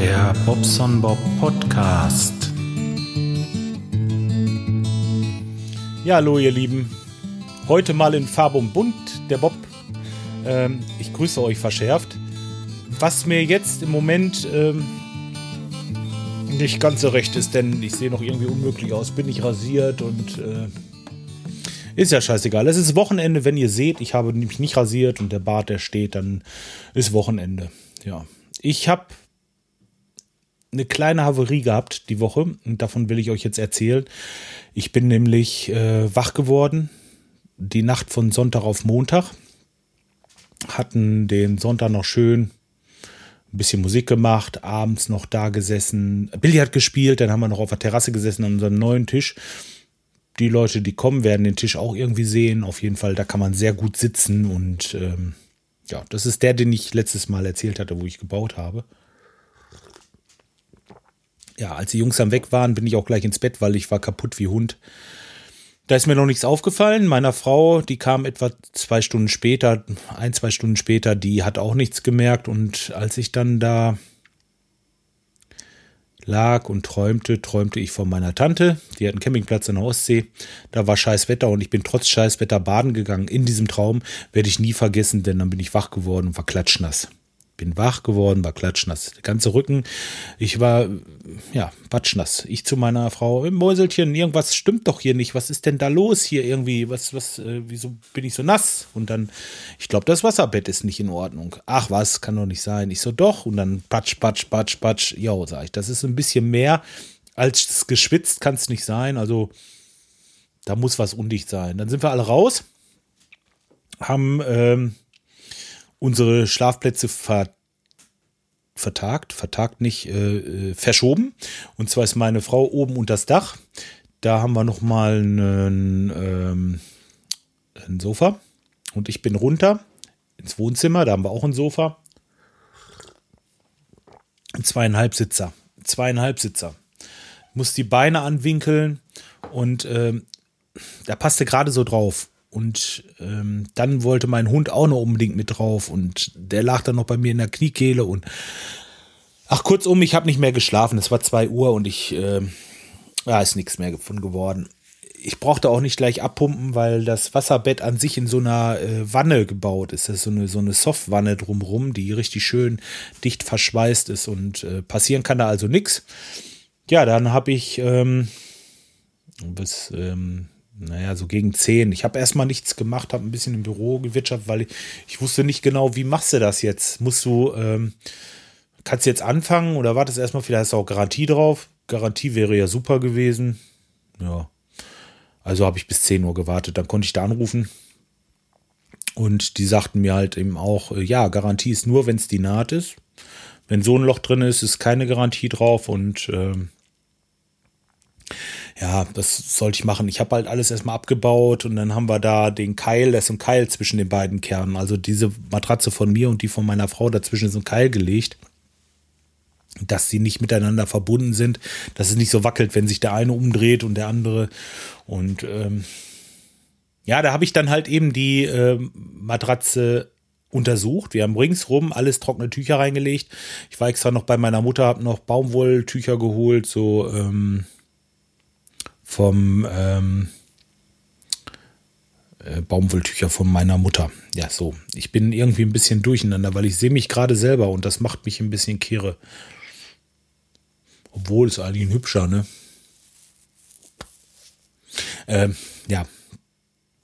Der Bobson Bob Podcast. Ja, hallo ihr Lieben. Heute mal in Farbe und Bunt, der Bob. Ähm, ich grüße euch verschärft. Was mir jetzt im Moment ähm, nicht ganz so recht ist, denn ich sehe noch irgendwie unmöglich aus. Bin nicht rasiert und äh, ist ja scheißegal. Es ist Wochenende, wenn ihr seht, ich habe mich nicht rasiert und der Bart, der steht, dann ist Wochenende. Ja. Ich habe eine kleine Havarie gehabt die Woche und davon will ich euch jetzt erzählen. Ich bin nämlich äh, wach geworden, die Nacht von Sonntag auf Montag. Hatten den Sonntag noch schön ein bisschen Musik gemacht, abends noch da gesessen, Billard gespielt, dann haben wir noch auf der Terrasse gesessen an unserem neuen Tisch. Die Leute, die kommen, werden den Tisch auch irgendwie sehen. Auf jeden Fall, da kann man sehr gut sitzen und ähm, ja, das ist der, den ich letztes Mal erzählt hatte, wo ich gebaut habe. Ja, als die Jungs dann weg waren, bin ich auch gleich ins Bett, weil ich war kaputt wie Hund. Da ist mir noch nichts aufgefallen. Meiner Frau, die kam etwa zwei Stunden später, ein, zwei Stunden später, die hat auch nichts gemerkt. Und als ich dann da lag und träumte, träumte ich von meiner Tante. Die hat einen Campingplatz in der Ostsee. Da war scheiß Wetter und ich bin trotz scheiß Wetter baden gegangen. In diesem Traum werde ich nie vergessen, denn dann bin ich wach geworden und war klatschnass bin wach geworden, war klatschnass. Der ganze Rücken, ich war, ja, patschnass. Ich zu meiner Frau, Mäuselchen, irgendwas stimmt doch hier nicht. Was ist denn da los hier irgendwie? Was, was, äh, wieso bin ich so nass? Und dann, ich glaube, das Wasserbett ist nicht in Ordnung. Ach was, kann doch nicht sein. Ich so, doch. Und dann patsch, patsch, patsch, patsch. Ja, sag ich, das ist ein bisschen mehr als geschwitzt kann es nicht sein. Also, da muss was undicht sein. Dann sind wir alle raus, haben, ähm, unsere Schlafplätze ver vertagt, vertagt nicht, äh, äh, verschoben. Und zwar ist meine Frau oben unter das Dach. Da haben wir noch mal einen, ähm, ein Sofa. Und ich bin runter ins Wohnzimmer. Da haben wir auch ein Sofa. Zweieinhalb Sitzer. Zweieinhalb Sitzer. Muss die Beine anwinkeln und ähm, da passte gerade so drauf. Und ähm, dann wollte mein Hund auch noch unbedingt mit drauf und der lag dann noch bei mir in der Kniekehle und ach kurzum, ich habe nicht mehr geschlafen. Es war zwei Uhr und ich äh, ja, ist nichts mehr von geworden. Ich brauchte auch nicht gleich abpumpen, weil das Wasserbett an sich in so einer äh, Wanne gebaut ist. Das ist so eine, so eine Softwanne drumrum, die richtig schön dicht verschweißt ist und äh, passieren kann da also nichts. Ja, dann habe ich ähm, bis ähm, naja, so gegen zehn. Ich habe erstmal nichts gemacht, habe ein bisschen im Büro gewirtschaftet, weil ich, ich, wusste nicht genau, wie machst du das jetzt? Musst du, ähm, kannst du jetzt anfangen oder wartest erstmal, vielleicht hast du auch Garantie drauf. Garantie wäre ja super gewesen. Ja. Also habe ich bis 10 Uhr gewartet. Dann konnte ich da anrufen. Und die sagten mir halt eben auch, äh, ja, Garantie ist nur, wenn es die Naht ist. Wenn so ein Loch drin ist, ist keine Garantie drauf. Und ähm, ja, das sollte ich machen. Ich habe halt alles erstmal abgebaut und dann haben wir da den Keil, da ist ein Keil zwischen den beiden Kernen. Also diese Matratze von mir und die von meiner Frau, dazwischen ist ein Keil gelegt, dass sie nicht miteinander verbunden sind, dass es nicht so wackelt, wenn sich der eine umdreht und der andere. Und ähm, ja, da habe ich dann halt eben die äh, Matratze untersucht. Wir haben ringsrum alles trockene Tücher reingelegt. Ich war extra noch bei meiner Mutter, habe noch Baumwolltücher geholt, so ähm, vom ähm, äh, Baumwolltücher von meiner Mutter. Ja, so. Ich bin irgendwie ein bisschen durcheinander, weil ich sehe mich gerade selber und das macht mich ein bisschen kirre. Obwohl es eigentlich ein hübscher, ne? Ähm, ja,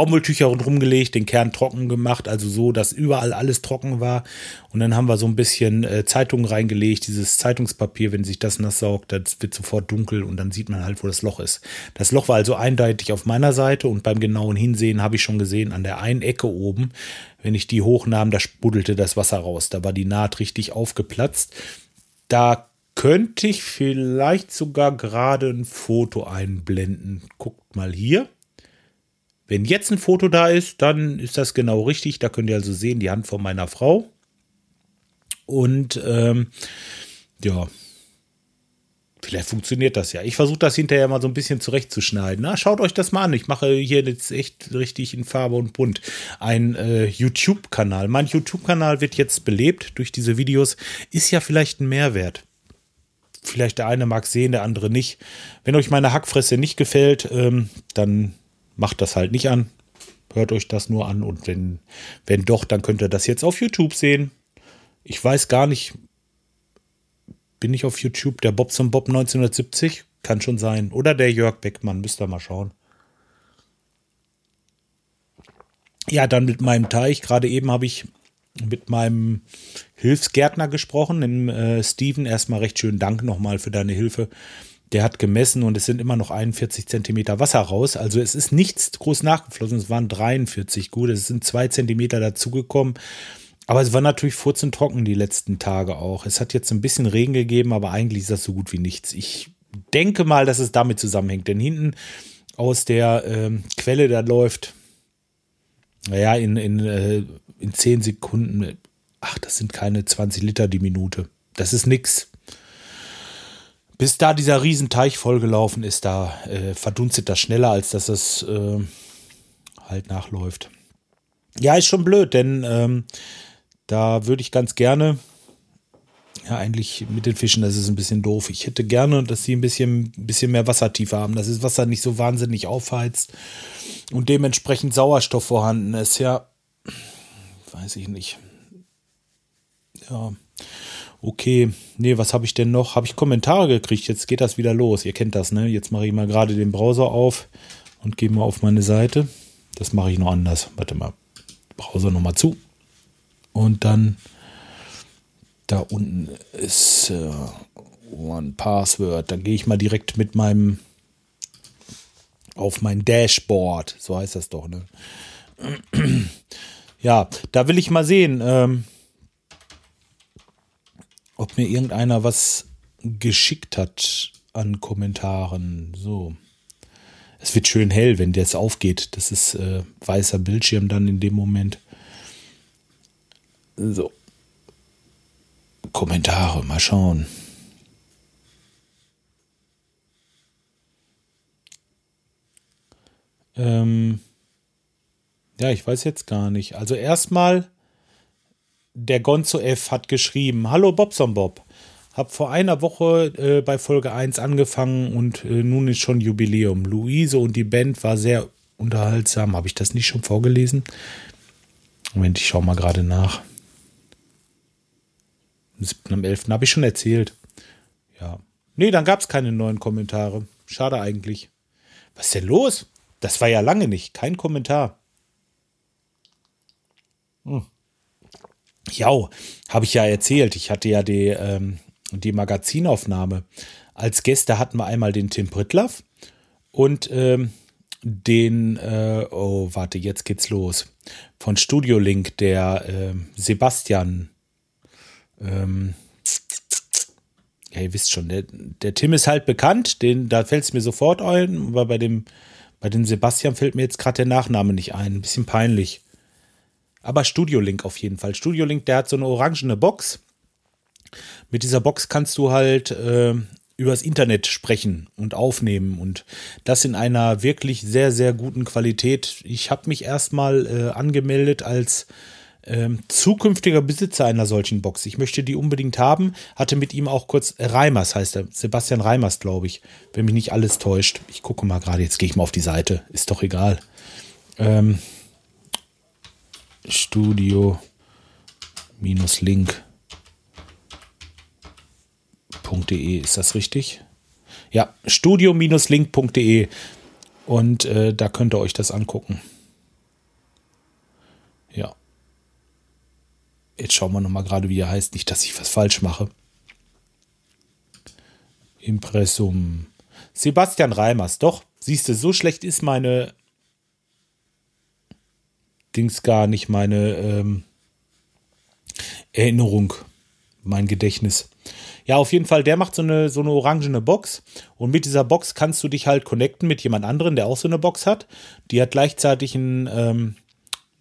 Baumwolltücher rundherum gelegt, den Kern trocken gemacht, also so, dass überall alles trocken war. Und dann haben wir so ein bisschen äh, Zeitung reingelegt, dieses Zeitungspapier, wenn sich das nass saugt, das wird sofort dunkel und dann sieht man halt, wo das Loch ist. Das Loch war also eindeutig auf meiner Seite und beim genauen Hinsehen habe ich schon gesehen, an der einen Ecke oben, wenn ich die hochnahm, da spuddelte das Wasser raus. Da war die Naht richtig aufgeplatzt. Da könnte ich vielleicht sogar gerade ein Foto einblenden. Guckt mal hier. Wenn jetzt ein Foto da ist, dann ist das genau richtig. Da könnt ihr also sehen, die Hand von meiner Frau. Und ähm, ja, vielleicht funktioniert das ja. Ich versuche das hinterher mal so ein bisschen zurechtzuschneiden. Na, schaut euch das mal an. Ich mache hier jetzt echt richtig in Farbe und bunt ein äh, YouTube-Kanal. Mein YouTube-Kanal wird jetzt belebt durch diese Videos. Ist ja vielleicht ein Mehrwert. vielleicht der eine mag sehen, der andere nicht. Wenn euch meine Hackfresse nicht gefällt, ähm, dann macht das halt nicht an. Hört euch das nur an und wenn, wenn doch, dann könnt ihr das jetzt auf YouTube sehen. Ich weiß gar nicht, bin ich auf YouTube der Bobson Bob 1970? Kann schon sein. Oder der Jörg Beckmann, müsst ihr mal schauen. Ja, dann mit meinem Teich. Gerade eben habe ich mit meinem Hilfsgärtner gesprochen, dem äh, Steven. Erstmal recht schönen Dank nochmal für deine Hilfe. Der hat gemessen und es sind immer noch 41 Zentimeter Wasser raus. Also es ist nichts groß nachgeflossen. Es waren 43 gut. Es sind zwei Zentimeter dazugekommen. Aber es war natürlich furzentrocken die letzten Tage auch. Es hat jetzt ein bisschen Regen gegeben, aber eigentlich ist das so gut wie nichts. Ich denke mal, dass es damit zusammenhängt. Denn hinten aus der ähm, Quelle, da läuft, naja, in, in, äh, in 10 Sekunden, ach, das sind keine 20 Liter die Minute. Das ist nix. Bis da dieser Riesenteich vollgelaufen ist, da äh, verdunstet das schneller, als dass es äh, halt nachläuft. Ja, ist schon blöd, denn ähm, da würde ich ganz gerne, ja, eigentlich mit den Fischen, das ist ein bisschen doof. Ich hätte gerne, dass sie ein bisschen, ein bisschen mehr Wassertiefe haben, dass das Wasser nicht so wahnsinnig aufheizt und dementsprechend Sauerstoff vorhanden ist. Ja, weiß ich nicht. Ja, okay. Nee, was habe ich denn noch? Habe ich Kommentare gekriegt? Jetzt geht das wieder los. Ihr kennt das, ne? Jetzt mache ich mal gerade den Browser auf und gehe mal auf meine Seite. Das mache ich noch anders. Warte mal. Browser nochmal zu. Und dann da unten ist äh, One Password. Dann gehe ich mal direkt mit meinem auf mein Dashboard. So heißt das doch, ne? Ja, da will ich mal sehen, ähm, mir irgendeiner was geschickt hat an Kommentaren. So. Es wird schön hell, wenn das aufgeht. Das ist äh, weißer Bildschirm dann in dem Moment. So. Kommentare, mal schauen. Ähm, ja, ich weiß jetzt gar nicht. Also erstmal, der Gonzo F hat geschrieben, Hallo Bobson Bob. Hab vor einer Woche äh, bei Folge 1 angefangen und äh, nun ist schon Jubiläum. Luise und die Band war sehr unterhaltsam. Habe ich das nicht schon vorgelesen? Moment, ich schaue mal gerade nach. Am 7. am 11. habe ich schon erzählt. Ja. Nee, dann gab es keine neuen Kommentare. Schade eigentlich. Was ist denn los? Das war ja lange nicht. Kein Kommentar. Hm. Ja, habe ich ja erzählt. Ich hatte ja die, ähm, die Magazinaufnahme. Als Gäste hatten wir einmal den Tim Pritlaff und ähm, den, äh, oh, warte, jetzt geht's los. Von Studio Link, der äh, Sebastian ähm, ja, ihr wisst schon, der, der Tim ist halt bekannt, den, da fällt es mir sofort ein, aber bei dem, bei dem Sebastian fällt mir jetzt gerade der Nachname nicht ein. Ein bisschen peinlich. Aber Studio Link auf jeden Fall. Studio Link, der hat so eine orangene Box. Mit dieser Box kannst du halt äh, übers Internet sprechen und aufnehmen und das in einer wirklich sehr, sehr guten Qualität. Ich habe mich erstmal äh, angemeldet als ähm, zukünftiger Besitzer einer solchen Box. Ich möchte die unbedingt haben. Hatte mit ihm auch kurz Reimers heißt er. Sebastian Reimers, glaube ich. Wenn mich nicht alles täuscht. Ich gucke mal gerade. Jetzt gehe ich mal auf die Seite. Ist doch egal. Ähm, Studio minus link.de ist das richtig? Ja, studio-link.de und äh, da könnt ihr euch das angucken. Ja. Jetzt schauen wir nochmal gerade, wie er heißt. Nicht, dass ich was falsch mache. Impressum. Sebastian Reimers. Doch, siehst du, so schlecht ist meine Dings gar nicht, meine ähm, Erinnerung, mein Gedächtnis. Ja, auf jeden Fall, der macht so eine, so eine orangene Box. Und mit dieser Box kannst du dich halt connecten mit jemand anderem, der auch so eine Box hat. Die hat gleichzeitig einen, ähm,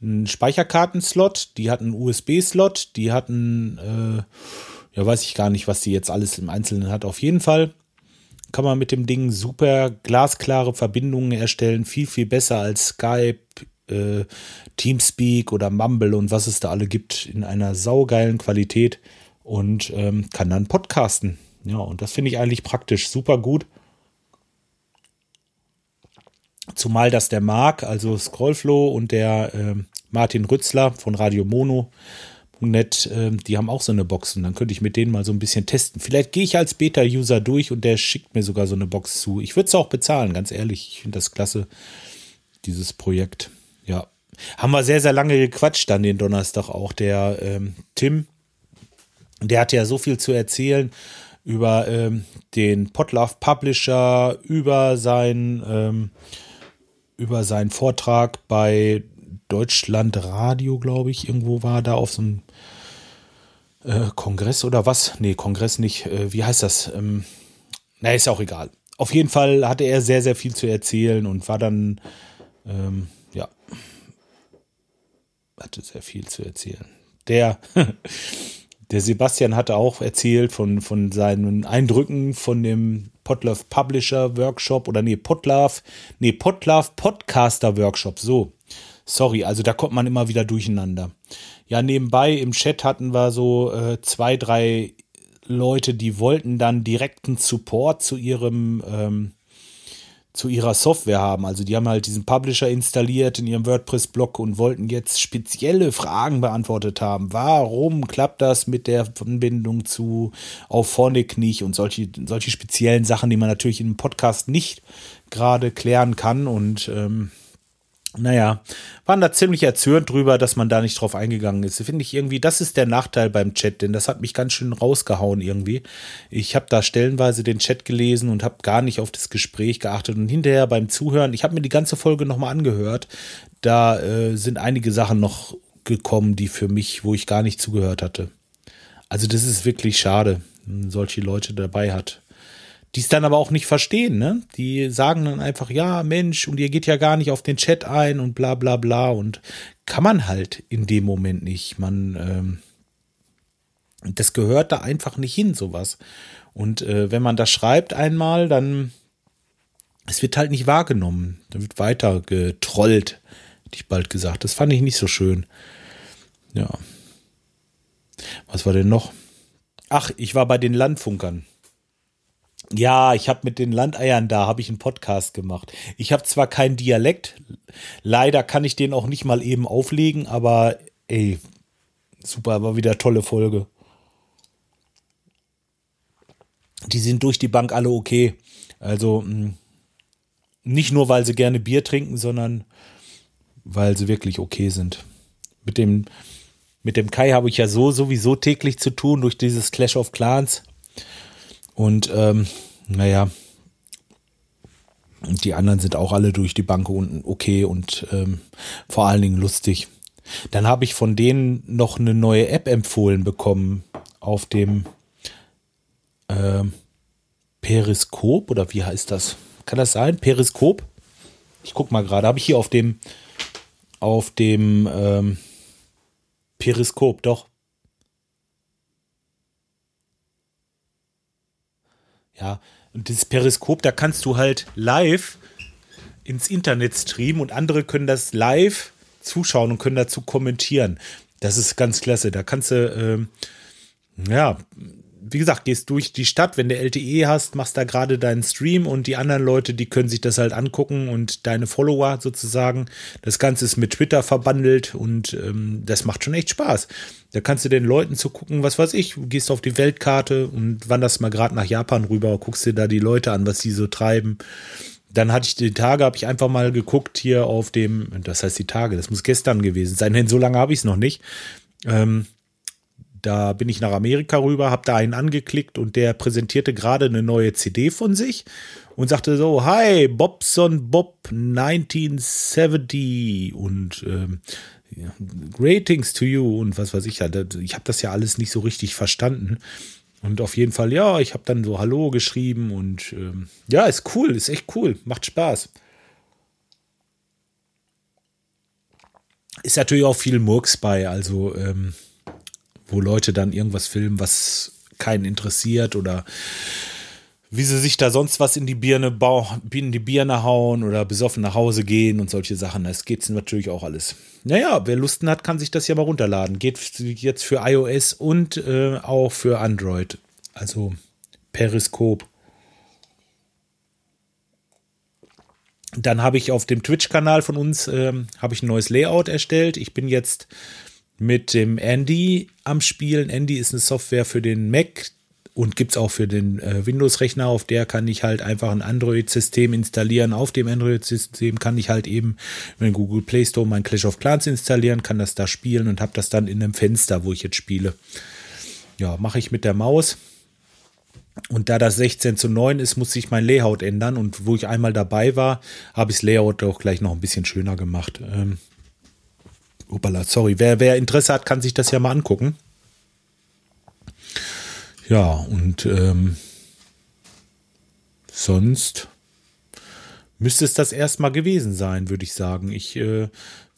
einen Speicherkartenslot, die hat einen USB-Slot, die hat einen, äh, ja, weiß ich gar nicht, was die jetzt alles im Einzelnen hat. Auf jeden Fall kann man mit dem Ding super glasklare Verbindungen erstellen, viel, viel besser als Skype, äh, Teamspeak oder Mumble und was es da alle gibt, in einer saugeilen Qualität und ähm, kann dann podcasten. Ja, und das finde ich eigentlich praktisch super gut. Zumal das der Marc, also Scrollflow und der äh, Martin Rützler von Radio Mono Net, äh, die haben auch so eine Box und dann könnte ich mit denen mal so ein bisschen testen. Vielleicht gehe ich als Beta-User durch und der schickt mir sogar so eine Box zu. Ich würde es auch bezahlen, ganz ehrlich. Ich finde das klasse, dieses Projekt. Ja. Haben wir sehr, sehr lange gequatscht dann den Donnerstag auch. Der ähm, Tim, der hat ja so viel zu erzählen über ähm, den Potlove Publisher, über sein ähm, über seinen Vortrag bei Deutschland Radio, glaube ich, irgendwo war da auf so einem äh, Kongress oder was? Nee, Kongress nicht. Äh, wie heißt das? Ähm, na, ist auch egal. Auf jeden Fall hatte er sehr, sehr viel zu erzählen und war dann, ähm, hatte sehr viel zu erzählen. Der, der Sebastian hatte auch erzählt von, von seinen Eindrücken von dem Potlove Publisher Workshop oder nee, Potlove, nee, Potlove Podcaster Workshop, so. Sorry, also da kommt man immer wieder durcheinander. Ja, nebenbei im Chat hatten wir so äh, zwei, drei Leute, die wollten dann direkten Support zu ihrem ähm, zu ihrer Software haben. Also die haben halt diesen Publisher installiert in ihrem WordPress-Blog und wollten jetzt spezielle Fragen beantwortet haben. Warum klappt das mit der Verbindung zu Auphonic nicht und solche, solche speziellen Sachen, die man natürlich in einem Podcast nicht gerade klären kann und ähm, naja, waren da ziemlich erzürnt drüber, dass man da nicht drauf eingegangen ist. Finde ich irgendwie, das ist der Nachteil beim Chat, denn das hat mich ganz schön rausgehauen irgendwie. Ich habe da stellenweise den Chat gelesen und habe gar nicht auf das Gespräch geachtet und hinterher beim Zuhören, ich habe mir die ganze Folge nochmal angehört, da äh, sind einige Sachen noch gekommen, die für mich, wo ich gar nicht zugehört hatte. Also das ist wirklich schade, wenn man solche Leute dabei hat die es dann aber auch nicht verstehen, ne? Die sagen dann einfach, ja, Mensch, und ihr geht ja gar nicht auf den Chat ein und bla bla bla. Und kann man halt in dem Moment nicht. Man, ähm, das gehört da einfach nicht hin, sowas. Und äh, wenn man das schreibt einmal, dann es wird halt nicht wahrgenommen. Dann wird weiter getrollt, hätte ich bald gesagt. Das fand ich nicht so schön. Ja. Was war denn noch? Ach, ich war bei den Landfunkern. Ja, ich habe mit den Landeiern da, habe ich einen Podcast gemacht. Ich habe zwar keinen Dialekt, leider kann ich den auch nicht mal eben auflegen, aber ey, super, war wieder tolle Folge. Die sind durch die Bank alle okay. Also hm, nicht nur, weil sie gerne Bier trinken, sondern weil sie wirklich okay sind. Mit dem, mit dem Kai habe ich ja so sowieso täglich zu tun durch dieses Clash of Clans. Und ähm, naja, die anderen sind auch alle durch die Bank unten okay und ähm, vor allen Dingen lustig. Dann habe ich von denen noch eine neue App empfohlen bekommen auf dem ähm, Periskop oder wie heißt das? Kann das sein? Periskop? Ich guck mal gerade. Habe ich hier auf dem auf dem ähm, Periskop doch Ja, und dieses Periskop, da kannst du halt live ins Internet streamen und andere können das live zuschauen und können dazu kommentieren. Das ist ganz klasse. Da kannst du, äh, ja, wie gesagt, gehst durch die Stadt, wenn du LTE hast, machst da gerade deinen Stream und die anderen Leute, die können sich das halt angucken und deine Follower sozusagen. Das Ganze ist mit Twitter verbandelt und ähm, das macht schon echt Spaß. Da kannst du den Leuten zu gucken, was weiß ich, gehst auf die Weltkarte und wanderst mal gerade nach Japan rüber, guckst dir da die Leute an, was die so treiben. Dann hatte ich die Tage, habe ich einfach mal geguckt hier auf dem, das heißt die Tage, das muss gestern gewesen sein, denn so lange habe ich es noch nicht. Ähm, da bin ich nach Amerika rüber, habe da einen angeklickt und der präsentierte gerade eine neue CD von sich und sagte so, hi, Bobson Bob 1970 und ähm, Ratings to you und was weiß ich. Ich habe das ja alles nicht so richtig verstanden. Und auf jeden Fall, ja, ich habe dann so Hallo geschrieben und ähm, ja, ist cool, ist echt cool, macht Spaß. Ist natürlich auch viel Murks bei, also ähm, wo Leute dann irgendwas filmen, was keinen interessiert oder wie sie sich da sonst was in die Birne, in die Birne hauen oder besoffen nach Hause gehen und solche Sachen. Das es natürlich auch alles. Naja, wer Lusten hat, kann sich das ja mal runterladen. Geht jetzt für iOS und äh, auch für Android. Also Periskop. Dann habe ich auf dem Twitch-Kanal von uns ähm, ich ein neues Layout erstellt. Ich bin jetzt mit dem Andy am Spielen. Andy ist eine Software für den Mac und gibt es auch für den äh, Windows-Rechner. Auf der kann ich halt einfach ein Android-System installieren. Auf dem Android-System kann ich halt eben den Google Play Store mein Clash of Clans installieren, kann das da spielen und habe das dann in einem Fenster, wo ich jetzt spiele. Ja, mache ich mit der Maus. Und da das 16 zu 9 ist, muss ich mein Layout ändern. Und wo ich einmal dabei war, habe ich das Layout auch gleich noch ein bisschen schöner gemacht. Ähm, Opala, sorry. Wer, wer Interesse hat, kann sich das ja mal angucken. Ja, und ähm, sonst müsste es das erstmal gewesen sein, würde ich sagen. Ich äh,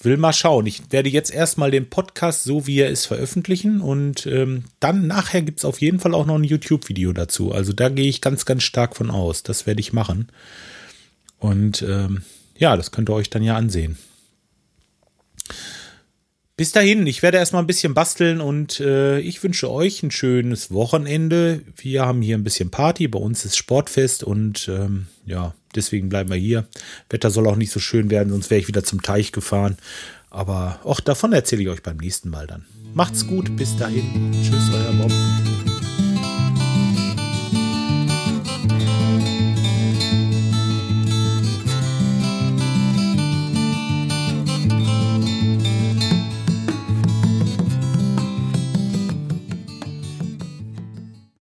will mal schauen. Ich werde jetzt erstmal den Podcast so, wie er ist, veröffentlichen und ähm, dann nachher gibt es auf jeden Fall auch noch ein YouTube-Video dazu. Also da gehe ich ganz, ganz stark von aus. Das werde ich machen. Und ähm, ja, das könnt ihr euch dann ja ansehen. Bis dahin, ich werde erstmal ein bisschen basteln und äh, ich wünsche euch ein schönes Wochenende. Wir haben hier ein bisschen Party, bei uns ist Sportfest und ähm, ja, deswegen bleiben wir hier. Wetter soll auch nicht so schön werden, sonst wäre ich wieder zum Teich gefahren. Aber auch davon erzähle ich euch beim nächsten Mal dann. Macht's gut, bis dahin. Tschüss, euer Bob.